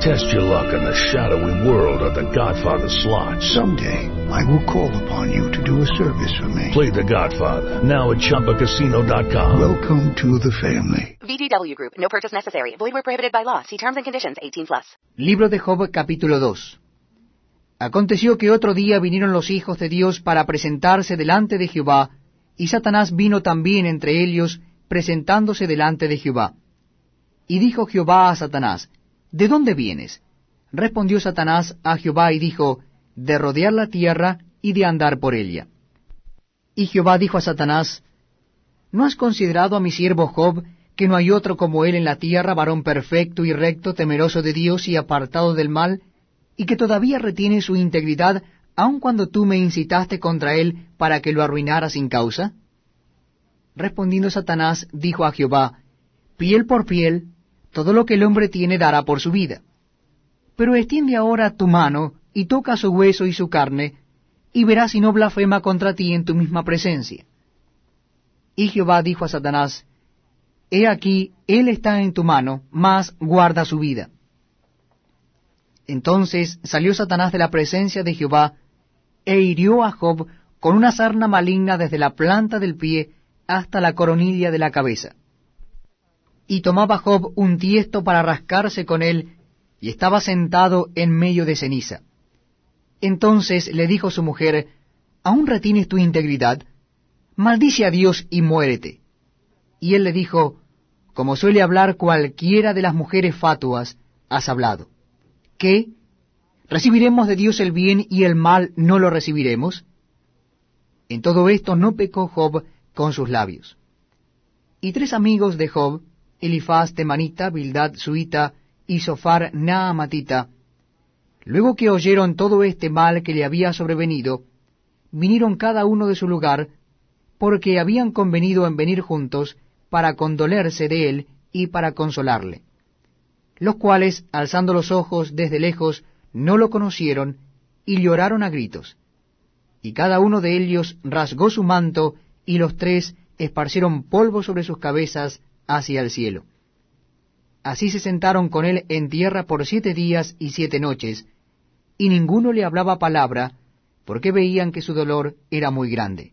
Test your luck in the shadowy world of The Godfather slot. Someday, I will call upon you to do a service for me. Play The Godfather now at ChumbaCasino.com. Welcome to the family. VGW Group. No purchase necessary. Void where prohibited by law. See terms and conditions. 18 plus. Libro de Job capítulo 2 Aconteció que otro día vinieron los hijos de Dios para presentarse delante de Jehová, y Satanás vino también entre ellos, presentándose delante de Jehová. Y dijo Jehová a Satanás, ¿De dónde vienes? Respondió Satanás a Jehová y dijo, De rodear la tierra y de andar por ella. Y Jehová dijo a Satanás, ¿No has considerado a mi siervo Job, que no hay otro como él en la tierra, varón perfecto y recto, temeroso de Dios y apartado del mal, y que todavía retiene su integridad, aun cuando tú me incitaste contra él para que lo arruinara sin causa? Respondiendo Satanás, dijo a Jehová, Piel por piel, todo lo que el hombre tiene dará por su vida. Pero extiende ahora tu mano, y toca su hueso y su carne, y verás si no blasfema contra ti en tu misma presencia. Y Jehová dijo a Satanás, He aquí, él está en tu mano, mas guarda su vida. Entonces salió Satanás de la presencia de Jehová, e hirió a Job con una sarna maligna desde la planta del pie hasta la coronilla de la cabeza. Y tomaba Job un tiesto para rascarse con él, y estaba sentado en medio de ceniza. Entonces le dijo su mujer, ¿Aún retienes tu integridad? Maldice a Dios y muérete. Y él le dijo, Como suele hablar cualquiera de las mujeres fatuas, has hablado. ¿Qué? ¿Recibiremos de Dios el bien y el mal no lo recibiremos? En todo esto no pecó Job con sus labios. Y tres amigos de Job, Elifaz temanita, Bildad suita y Sofar naamatita, luego que oyeron todo este mal que le había sobrevenido, vinieron cada uno de su lugar, porque habían convenido en venir juntos para condolerse de él y para consolarle. Los cuales, alzando los ojos desde lejos, no lo conocieron y lloraron a gritos. Y cada uno de ellos rasgó su manto, y los tres esparcieron polvo sobre sus cabezas hacia el cielo. Así se sentaron con él en tierra por siete días y siete noches, y ninguno le hablaba palabra, porque veían que su dolor era muy grande.